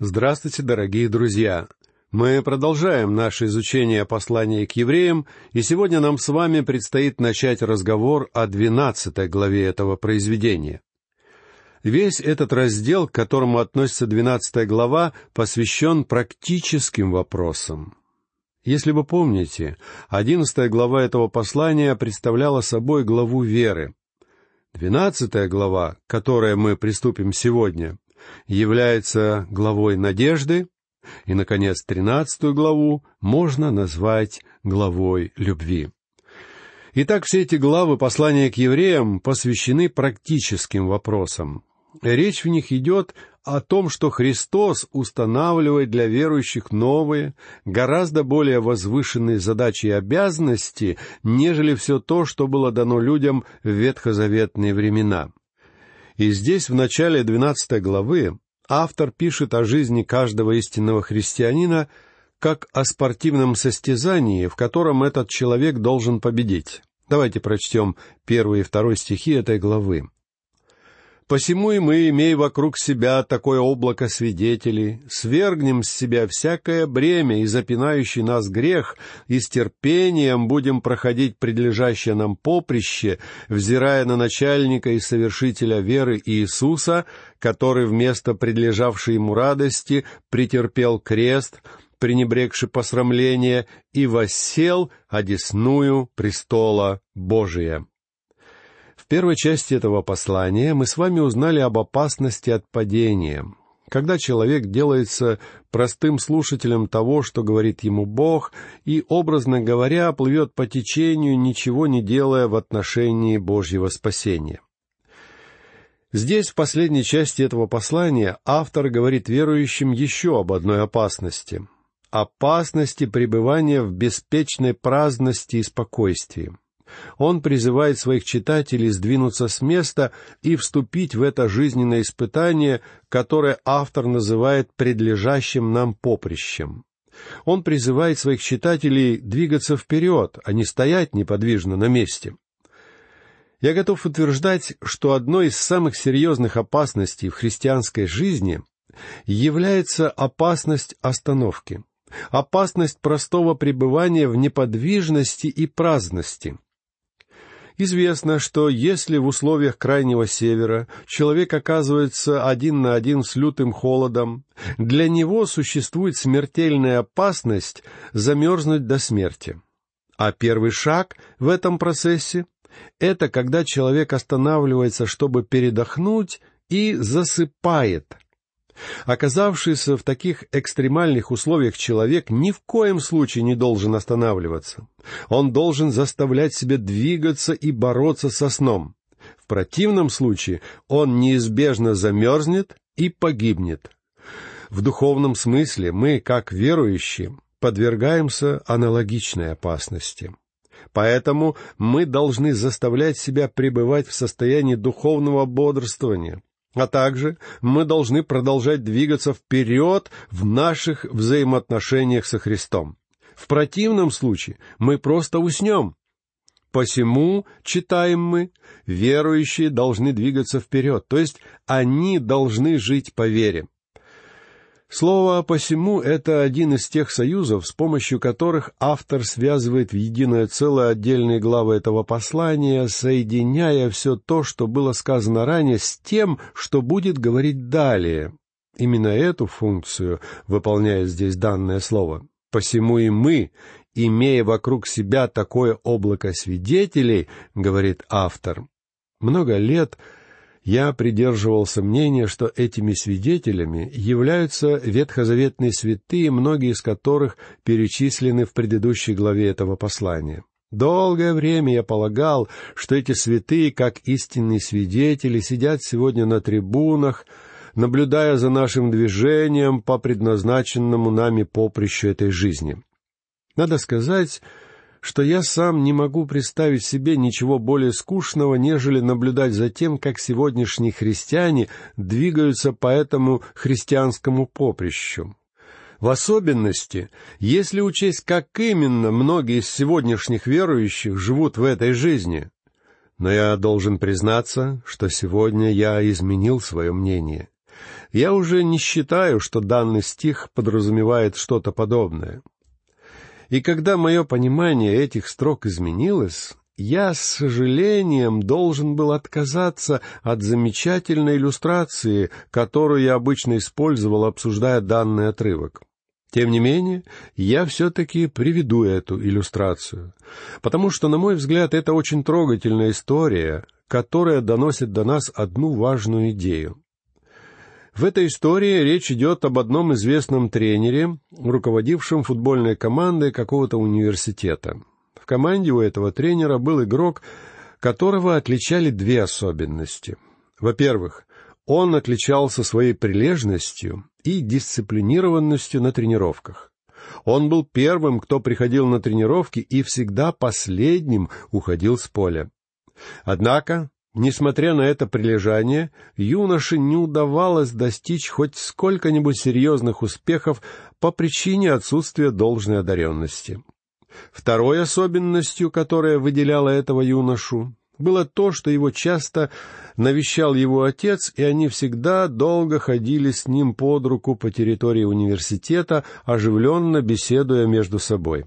Здравствуйте, дорогие друзья! Мы продолжаем наше изучение послания к евреям, и сегодня нам с вами предстоит начать разговор о двенадцатой главе этого произведения. Весь этот раздел, к которому относится двенадцатая глава, посвящен практическим вопросам. Если вы помните, одиннадцатая глава этого послания представляла собой главу веры. Двенадцатая глава, к которой мы приступим сегодня, является главой надежды, и, наконец, тринадцатую главу можно назвать главой любви. Итак, все эти главы послания к евреям посвящены практическим вопросам. Речь в них идет о том, что Христос устанавливает для верующих новые, гораздо более возвышенные задачи и обязанности, нежели все то, что было дано людям в ветхозаветные времена. И здесь, в начале двенадцатой главы, автор пишет о жизни каждого истинного христианина как о спортивном состязании, в котором этот человек должен победить. Давайте прочтем первый и второй стихи этой главы. Посему и мы, имея вокруг себя такое облако свидетелей, свергнем с себя всякое бремя и запинающий нас грех, и с терпением будем проходить предлежащее нам поприще, взирая на начальника и совершителя веры Иисуса, который вместо предлежавшей ему радости претерпел крест, пренебрегши посрамление, и воссел одесную престола Божия первой части этого послания мы с вами узнали об опасности от падения, когда человек делается простым слушателем того, что говорит ему Бог, и, образно говоря, плывет по течению, ничего не делая в отношении Божьего спасения. Здесь, в последней части этого послания, автор говорит верующим еще об одной опасности — опасности пребывания в беспечной праздности и спокойствии он призывает своих читателей сдвинуться с места и вступить в это жизненное испытание, которое автор называет предлежащим нам поприщем. Он призывает своих читателей двигаться вперед, а не стоять неподвижно на месте. Я готов утверждать, что одной из самых серьезных опасностей в христианской жизни является опасность остановки, опасность простого пребывания в неподвижности и праздности. Известно, что если в условиях Крайнего Севера человек оказывается один на один с лютым холодом, для него существует смертельная опасность замерзнуть до смерти. А первый шаг в этом процессе — это когда человек останавливается, чтобы передохнуть, и засыпает — Оказавшийся в таких экстремальных условиях человек ни в коем случае не должен останавливаться. Он должен заставлять себя двигаться и бороться со сном. В противном случае он неизбежно замерзнет и погибнет. В духовном смысле мы, как верующие, подвергаемся аналогичной опасности. Поэтому мы должны заставлять себя пребывать в состоянии духовного бодрствования, а также мы должны продолжать двигаться вперед в наших взаимоотношениях со Христом. В противном случае мы просто уснем. Посему, читаем мы, верующие должны двигаться вперед, то есть они должны жить по вере. Слово «посему» — это один из тех союзов, с помощью которых автор связывает в единое целое отдельные главы этого послания, соединяя все то, что было сказано ранее, с тем, что будет говорить далее. Именно эту функцию выполняет здесь данное слово. «Посему и мы, имея вокруг себя такое облако свидетелей, — говорит автор, — много лет — я придерживался мнения, что этими свидетелями являются ветхозаветные святые, многие из которых перечислены в предыдущей главе этого послания. Долгое время я полагал, что эти святые, как истинные свидетели, сидят сегодня на трибунах, наблюдая за нашим движением по предназначенному нами поприщу этой жизни. Надо сказать, что я сам не могу представить себе ничего более скучного, нежели наблюдать за тем, как сегодняшние христиане двигаются по этому христианскому поприщу. В особенности, если учесть, как именно многие из сегодняшних верующих живут в этой жизни. Но я должен признаться, что сегодня я изменил свое мнение. я уже не считаю, что данный стих подразумевает что-то подобное. И когда мое понимание этих строк изменилось, я с сожалением должен был отказаться от замечательной иллюстрации, которую я обычно использовал, обсуждая данный отрывок. Тем не менее, я все-таки приведу эту иллюстрацию, потому что, на мой взгляд, это очень трогательная история, которая доносит до нас одну важную идею. В этой истории речь идет об одном известном тренере, руководившем футбольной командой какого-то университета. В команде у этого тренера был игрок, которого отличали две особенности. Во-первых, он отличался своей прилежностью и дисциплинированностью на тренировках. Он был первым, кто приходил на тренировки и всегда последним уходил с поля. Однако, несмотря на это прилежание, юноше не удавалось достичь хоть сколько-нибудь серьезных успехов по причине отсутствия должной одаренности. Второй особенностью, которая выделяла этого юношу, было то, что его часто навещал его отец, и они всегда долго ходили с ним под руку по территории университета, оживленно беседуя между собой.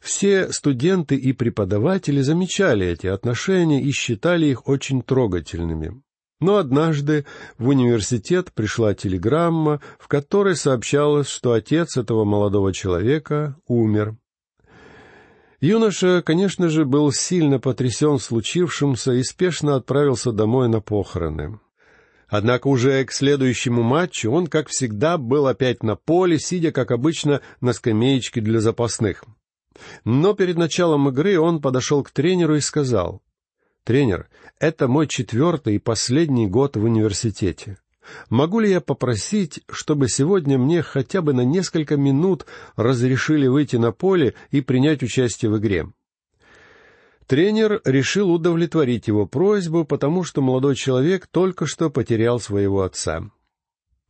Все студенты и преподаватели замечали эти отношения и считали их очень трогательными. Но однажды в университет пришла телеграмма, в которой сообщалось, что отец этого молодого человека умер. Юноша, конечно же, был сильно потрясен случившимся и спешно отправился домой на похороны. Однако уже к следующему матчу он, как всегда, был опять на поле, сидя, как обычно, на скамеечке для запасных. Но перед началом игры он подошел к тренеру и сказал, «Тренер, это мой четвертый и последний год в университете. Могу ли я попросить, чтобы сегодня мне хотя бы на несколько минут разрешили выйти на поле и принять участие в игре? Тренер решил удовлетворить его просьбу, потому что молодой человек только что потерял своего отца.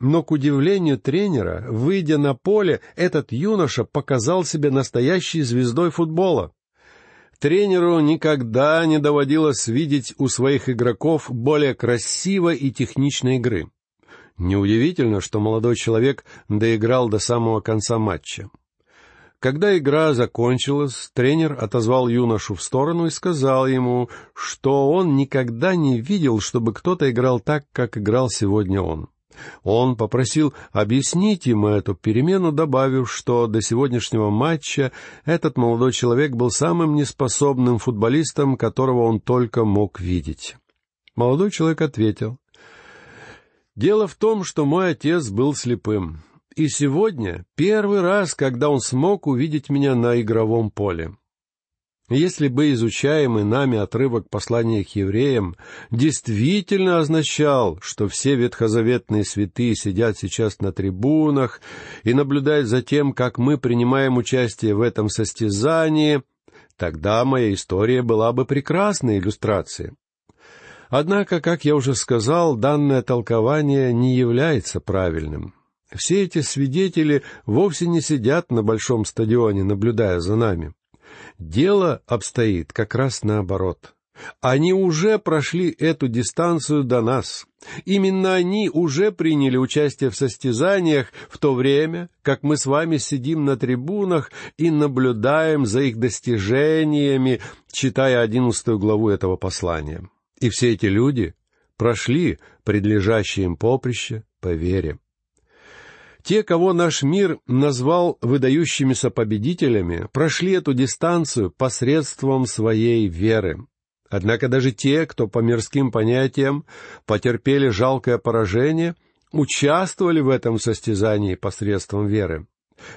Но, к удивлению тренера, выйдя на поле, этот юноша показал себя настоящей звездой футбола. Тренеру никогда не доводилось видеть у своих игроков более красивой и техничной игры. Неудивительно, что молодой человек доиграл до самого конца матча. Когда игра закончилась, тренер отозвал юношу в сторону и сказал ему, что он никогда не видел, чтобы кто-то играл так, как играл сегодня он. Он попросил объяснить ему эту перемену, добавив, что до сегодняшнего матча этот молодой человек был самым неспособным футболистом, которого он только мог видеть. Молодой человек ответил, Дело в том, что мой отец был слепым. И сегодня первый раз, когда он смог увидеть меня на игровом поле. Если бы изучаемый нами отрывок послания к евреям действительно означал, что все ветхозаветные святые сидят сейчас на трибунах и наблюдают за тем, как мы принимаем участие в этом состязании, тогда моя история была бы прекрасной иллюстрацией. Однако, как я уже сказал, данное толкование не является правильным. Все эти свидетели вовсе не сидят на большом стадионе, наблюдая за нами. Дело обстоит как раз наоборот. Они уже прошли эту дистанцию до нас. Именно они уже приняли участие в состязаниях в то время, как мы с вами сидим на трибунах и наблюдаем за их достижениями, читая одиннадцатую главу этого послания. И все эти люди прошли предлежащее им поприще по вере. Те, кого наш мир назвал выдающимися победителями, прошли эту дистанцию посредством своей веры. Однако даже те, кто по мирским понятиям потерпели жалкое поражение, участвовали в этом состязании посредством веры.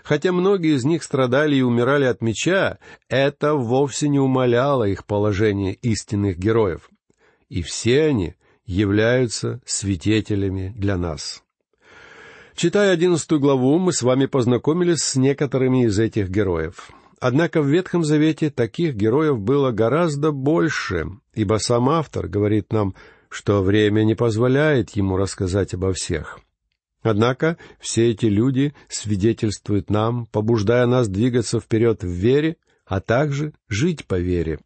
Хотя многие из них страдали и умирали от меча, это вовсе не умаляло их положение истинных героев и все они являются свидетелями для нас. Читая одиннадцатую главу, мы с вами познакомились с некоторыми из этих героев. Однако в Ветхом Завете таких героев было гораздо больше, ибо сам автор говорит нам, что время не позволяет ему рассказать обо всех. Однако все эти люди свидетельствуют нам, побуждая нас двигаться вперед в вере, а также жить по вере.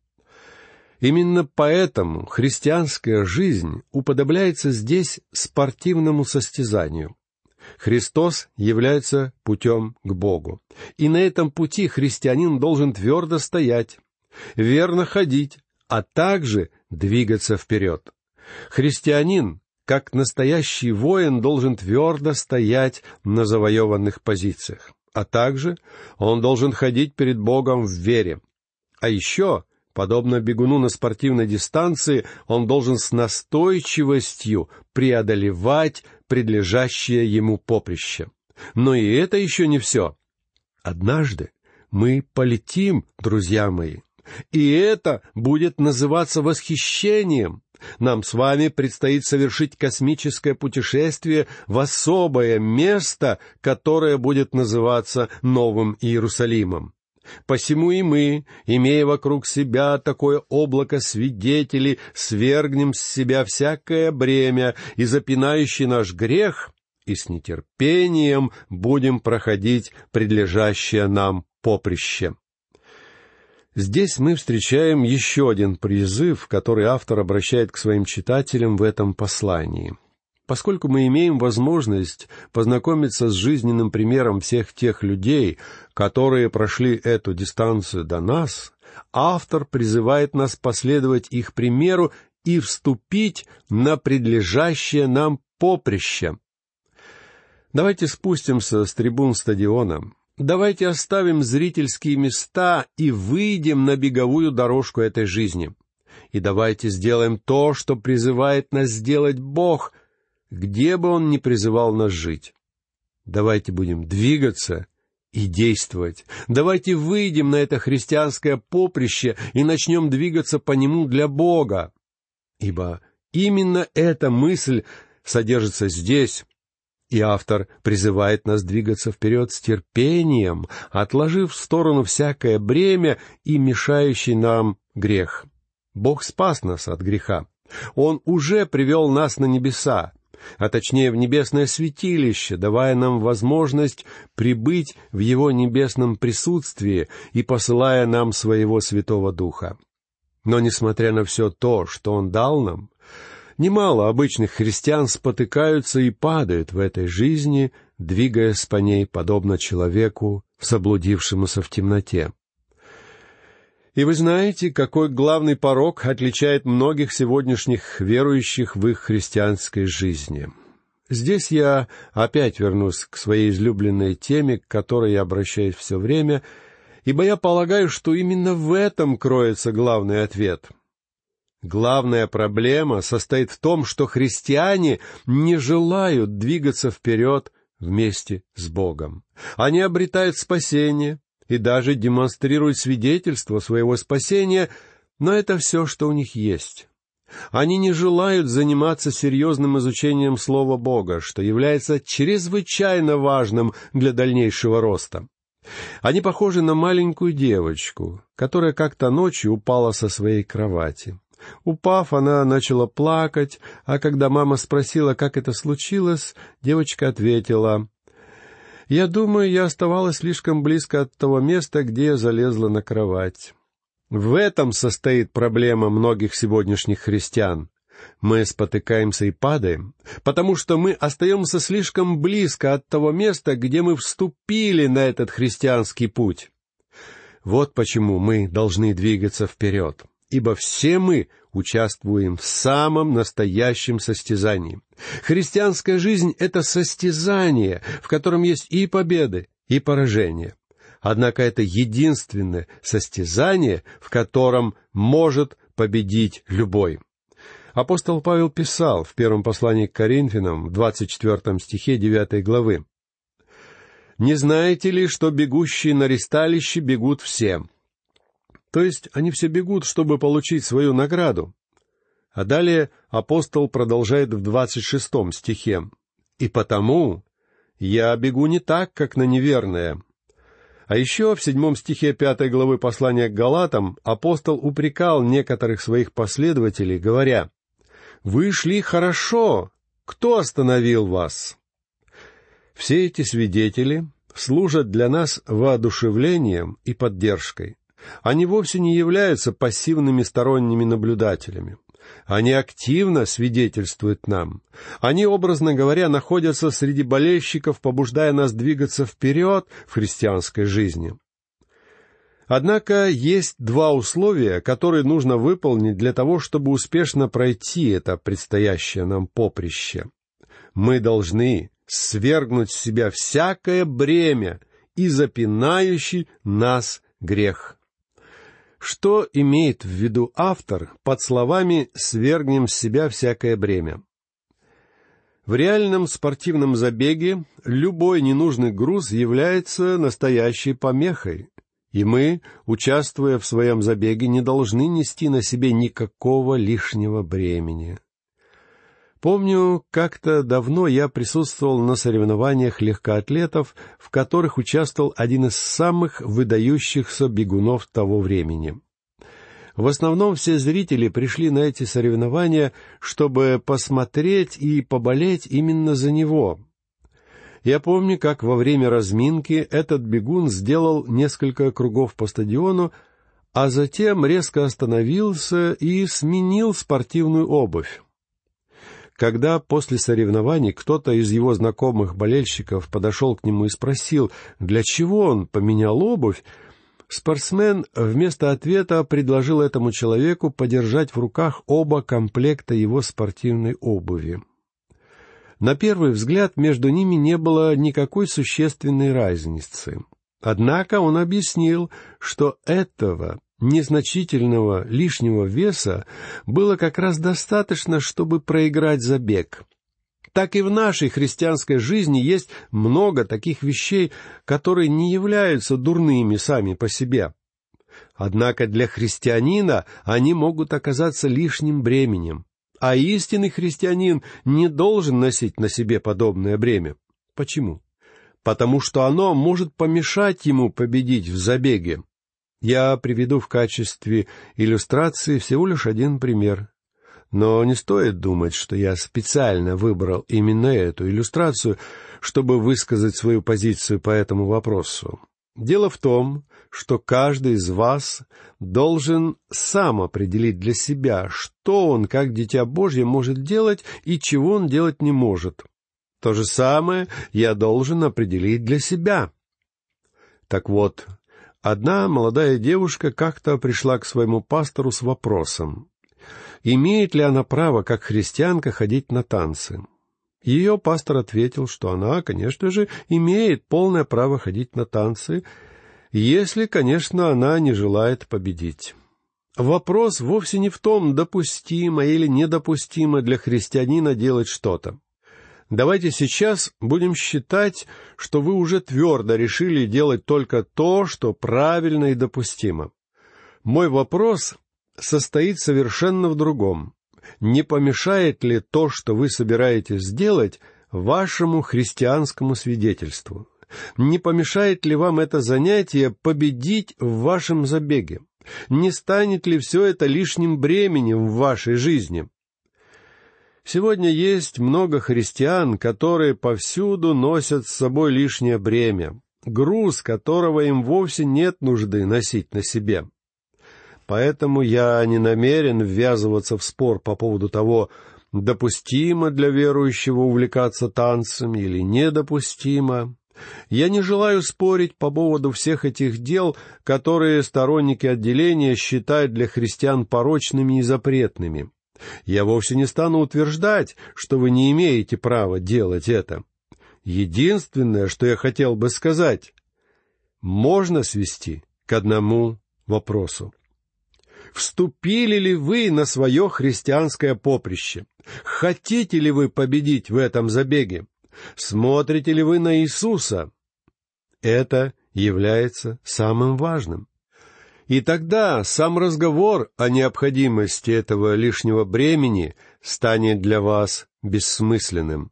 Именно поэтому христианская жизнь уподобляется здесь спортивному состязанию. Христос является путем к Богу. И на этом пути христианин должен твердо стоять, верно ходить, а также двигаться вперед. Христианин, как настоящий воин, должен твердо стоять на завоеванных позициях, а также он должен ходить перед Богом в вере. А еще, подобно бегуну на спортивной дистанции, он должен с настойчивостью преодолевать предлежащее ему поприще. Но и это еще не все. Однажды мы полетим, друзья мои, и это будет называться восхищением. Нам с вами предстоит совершить космическое путешествие в особое место, которое будет называться Новым Иерусалимом. Посему и мы, имея вокруг себя такое облако свидетелей, свергнем с себя всякое бремя и запинающий наш грех, и с нетерпением будем проходить предлежащее нам поприще. Здесь мы встречаем еще один призыв, который автор обращает к своим читателям в этом послании. Поскольку мы имеем возможность познакомиться с жизненным примером всех тех людей, которые прошли эту дистанцию до нас, автор призывает нас последовать их примеру и вступить на предлежащее нам поприще. Давайте спустимся с трибун стадиона, Давайте оставим зрительские места и выйдем на беговую дорожку этой жизни. И давайте сделаем то, что призывает нас сделать Бог, где бы Он ни призывал нас жить. Давайте будем двигаться и действовать. Давайте выйдем на это христианское поприще и начнем двигаться по нему для Бога. Ибо именно эта мысль содержится здесь, и автор призывает нас двигаться вперед с терпением, отложив в сторону всякое бремя и мешающий нам грех. Бог спас нас от греха. Он уже привел нас на небеса, а точнее в небесное святилище, давая нам возможность прибыть в Его небесном присутствии и посылая нам своего Святого Духа. Но, несмотря на все то, что Он дал нам, Немало обычных христиан спотыкаются и падают в этой жизни, двигаясь по ней подобно человеку, заблудившемуся в темноте. И вы знаете, какой главный порог отличает многих сегодняшних верующих в их христианской жизни. Здесь я опять вернусь к своей излюбленной теме, к которой я обращаюсь все время, ибо я полагаю, что именно в этом кроется главный ответ — Главная проблема состоит в том, что христиане не желают двигаться вперед вместе с Богом. Они обретают спасение и даже демонстрируют свидетельство своего спасения, но это все, что у них есть. Они не желают заниматься серьезным изучением Слова Бога, что является чрезвычайно важным для дальнейшего роста. Они похожи на маленькую девочку, которая как-то ночью упала со своей кровати. Упав, она начала плакать, а когда мама спросила, как это случилось, девочка ответила, «Я думаю, я оставалась слишком близко от того места, где я залезла на кровать». В этом состоит проблема многих сегодняшних христиан. Мы спотыкаемся и падаем, потому что мы остаемся слишком близко от того места, где мы вступили на этот христианский путь. Вот почему мы должны двигаться вперед ибо все мы участвуем в самом настоящем состязании. Христианская жизнь — это состязание, в котором есть и победы, и поражения. Однако это единственное состязание, в котором может победить любой. Апостол Павел писал в первом послании к Коринфянам, в 24 стихе 9 главы, «Не знаете ли, что бегущие на ресталище бегут все, то есть они все бегут, чтобы получить свою награду. А далее апостол продолжает в двадцать шестом стихе. «И потому я бегу не так, как на неверное». А еще в седьмом стихе пятой главы послания к Галатам апостол упрекал некоторых своих последователей, говоря, «Вы шли хорошо, кто остановил вас?» Все эти свидетели служат для нас воодушевлением и поддержкой. Они вовсе не являются пассивными сторонними наблюдателями. Они активно свидетельствуют нам. Они, образно говоря, находятся среди болельщиков, побуждая нас двигаться вперед в христианской жизни. Однако есть два условия, которые нужно выполнить для того, чтобы успешно пройти это предстоящее нам поприще. Мы должны свергнуть с себя всякое бремя и запинающий нас грех. Что имеет в виду автор под словами «свергнем с себя всякое бремя»? В реальном спортивном забеге любой ненужный груз является настоящей помехой, и мы, участвуя в своем забеге, не должны нести на себе никакого лишнего бремени. Помню, как-то давно я присутствовал на соревнованиях легкоатлетов, в которых участвовал один из самых выдающихся бегунов того времени. В основном все зрители пришли на эти соревнования, чтобы посмотреть и поболеть именно за него. Я помню, как во время разминки этот бегун сделал несколько кругов по стадиону, а затем резко остановился и сменил спортивную обувь. Когда после соревнований кто-то из его знакомых болельщиков подошел к нему и спросил, для чего он поменял обувь, спортсмен вместо ответа предложил этому человеку подержать в руках оба комплекта его спортивной обуви. На первый взгляд между ними не было никакой существенной разницы. Однако он объяснил, что этого незначительного лишнего веса было как раз достаточно, чтобы проиграть забег. Так и в нашей христианской жизни есть много таких вещей, которые не являются дурными сами по себе. Однако для христианина они могут оказаться лишним бременем. А истинный христианин не должен носить на себе подобное бремя. Почему? Потому что оно может помешать ему победить в забеге. Я приведу в качестве иллюстрации всего лишь один пример. Но не стоит думать, что я специально выбрал именно эту иллюстрацию, чтобы высказать свою позицию по этому вопросу. Дело в том, что каждый из вас должен сам определить для себя, что он, как дитя Божье, может делать и чего он делать не может. То же самое я должен определить для себя. Так вот, Одна молодая девушка как-то пришла к своему пастору с вопросом, имеет ли она право, как христианка, ходить на танцы. Ее пастор ответил, что она, конечно же, имеет полное право ходить на танцы, если, конечно, она не желает победить. Вопрос вовсе не в том, допустимо или недопустимо для христианина делать что-то. Давайте сейчас будем считать, что вы уже твердо решили делать только то, что правильно и допустимо. Мой вопрос состоит совершенно в другом. Не помешает ли то, что вы собираетесь сделать, вашему христианскому свидетельству? Не помешает ли вам это занятие победить в вашем забеге? Не станет ли все это лишним бременем в вашей жизни? Сегодня есть много христиан, которые повсюду носят с собой лишнее бремя, груз которого им вовсе нет нужды носить на себе. Поэтому я не намерен ввязываться в спор по поводу того, допустимо для верующего увлекаться танцами или недопустимо. Я не желаю спорить по поводу всех этих дел, которые сторонники отделения считают для христиан порочными и запретными. Я вовсе не стану утверждать, что вы не имеете права делать это. Единственное, что я хотел бы сказать, можно свести к одному вопросу. Вступили ли вы на свое христианское поприще? Хотите ли вы победить в этом забеге? Смотрите ли вы на Иисуса? Это является самым важным. И тогда сам разговор о необходимости этого лишнего бремени станет для вас бессмысленным.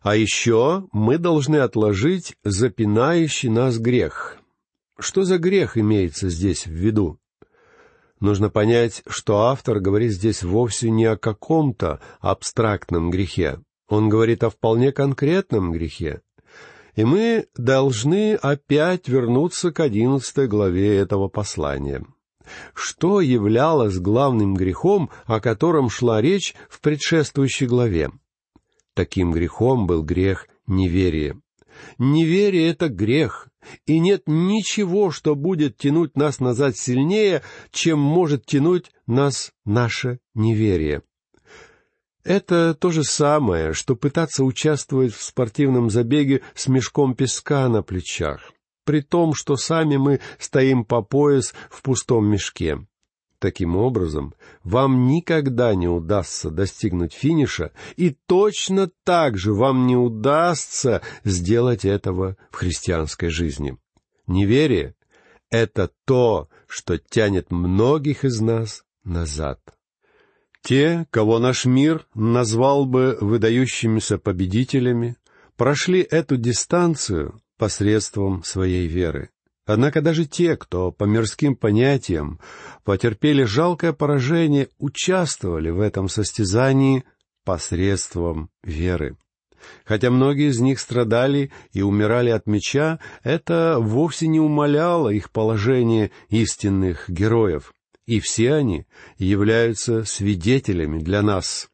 А еще мы должны отложить запинающий нас грех. Что за грех имеется здесь в виду? Нужно понять, что автор говорит здесь вовсе не о каком-то абстрактном грехе. Он говорит о вполне конкретном грехе. И мы должны опять вернуться к одиннадцатой главе этого послания. Что являлось главным грехом, о котором шла речь в предшествующей главе? Таким грехом был грех неверия. Неверие — это грех, и нет ничего, что будет тянуть нас назад сильнее, чем может тянуть нас наше неверие. Это то же самое, что пытаться участвовать в спортивном забеге с мешком песка на плечах, при том, что сами мы стоим по пояс в пустом мешке. Таким образом, вам никогда не удастся достигнуть финиша, и точно так же вам не удастся сделать этого в христианской жизни. Неверие — это то, что тянет многих из нас назад. Те, кого наш мир назвал бы выдающимися победителями, прошли эту дистанцию посредством своей веры. Однако даже те, кто по мирским понятиям потерпели жалкое поражение, участвовали в этом состязании посредством веры. Хотя многие из них страдали и умирали от меча, это вовсе не умаляло их положение истинных героев. И все они являются свидетелями для нас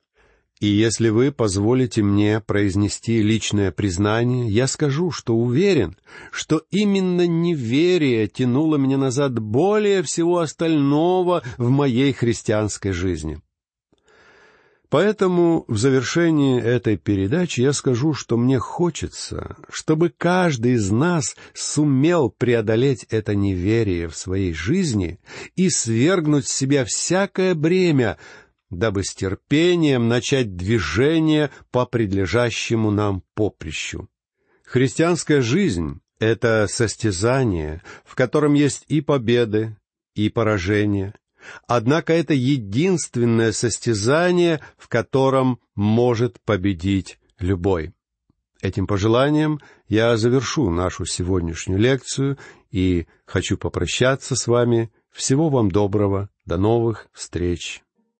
и если вы позволите мне произнести личное признание, я скажу, что уверен, что именно неверие тянуло меня назад более всего остального в моей христианской жизни. Поэтому в завершении этой передачи я скажу, что мне хочется, чтобы каждый из нас сумел преодолеть это неверие в своей жизни и свергнуть с себя всякое бремя, дабы с терпением начать движение по предлежащему нам поприщу. Христианская жизнь — это состязание, в котором есть и победы, и поражения. Однако это единственное состязание, в котором может победить любой. Этим пожеланием я завершу нашу сегодняшнюю лекцию и хочу попрощаться с вами. Всего вам доброго. До новых встреч.